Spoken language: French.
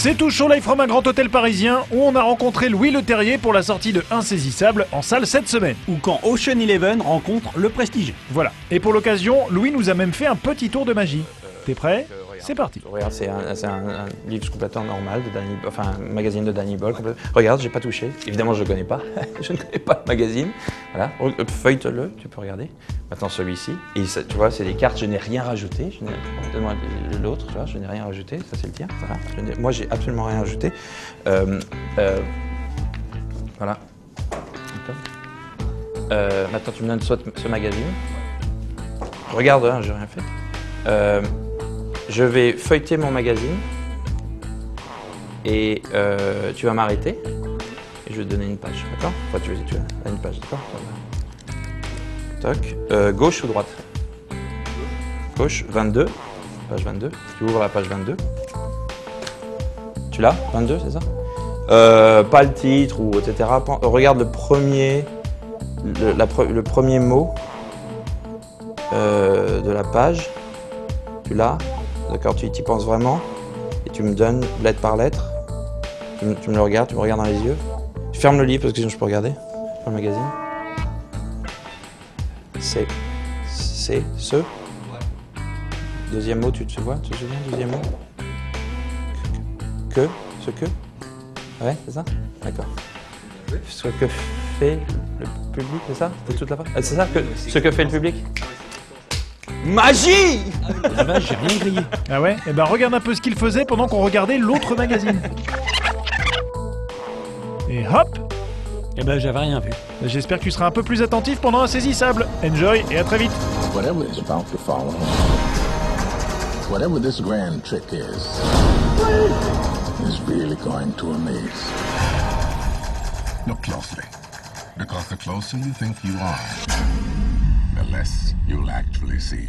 C'est tout show live from un grand hôtel parisien où on a rencontré Louis Le Terrier pour la sortie de Insaisissable en salle cette semaine. Ou quand Ocean Eleven rencontre le Prestige. Voilà. Et pour l'occasion, Louis nous a même fait un petit tour de magie. T'es prêt? C'est parti. Regarde, c'est un, c'est un- un livre complètement normal, de Danny, enfin un magazine de Danny Boyle. complète- Regarde, j'ai pas touché. Évidemment, je le connais pas. je ne connais pas le magazine. Voilà, feuillete-le, tu peux regarder. Maintenant celui-ci. Et ça, tu vois, c'est des cartes, je n'ai rien rajouté. L'autre, tu vois, je n'ai rien rajouté. Ça, c'est le tien. Voilà. Je n'ai- moi, j'ai absolument rien rajouté. Euh, euh, voilà. Euh, maintenant, tu me donnes soit ce magazine. Regarde, hein, j'ai rien fait. Je vais feuilleter mon magazine et euh, tu vas m'arrêter et je vais te donner une page, d'accord? Enfin, tu vas une page, d'accord? Toc. Euh, gauche ou droite? Gauche, 22. Page 22. Tu ouvres la page 22. Tu l'as? 22, c'est ça? Euh, Pas le titre ou etc. Regarde le premier, le, premier mot de la page. Tu l'as? D'accord, tu y penses vraiment et tu me donnes lettre par lettre. Tu me, le regardes, tu me regardes dans les yeux. Tu fermes le livre parce que sinon je peux regarder dans le magazine. C'est. C'est ce. Deuxième mot, tu te vois Tu te souviens Deuxième mot? Que Ce que? Ouais, c'est ça? D'accord. Ce que fait le public, c'est ça? Toute la phrase Ah, C'est ça que, Ce que fait le public? Magie La vache, j'ai rien grillé. Ah ouais Eh ben regarde un peu ce qu'il faisait pendant qu'on regardait l'autre magazine. Et hop Eh ben, j'avais rien vu. J'espère que tu seras un peu plus attentif pendant Insaisissable. Enjoy et à très vite Whatever is about to follow, whatever this grand trick is, is really going to amaze. Look closely, because the closer you think you are, the less you'll actually see.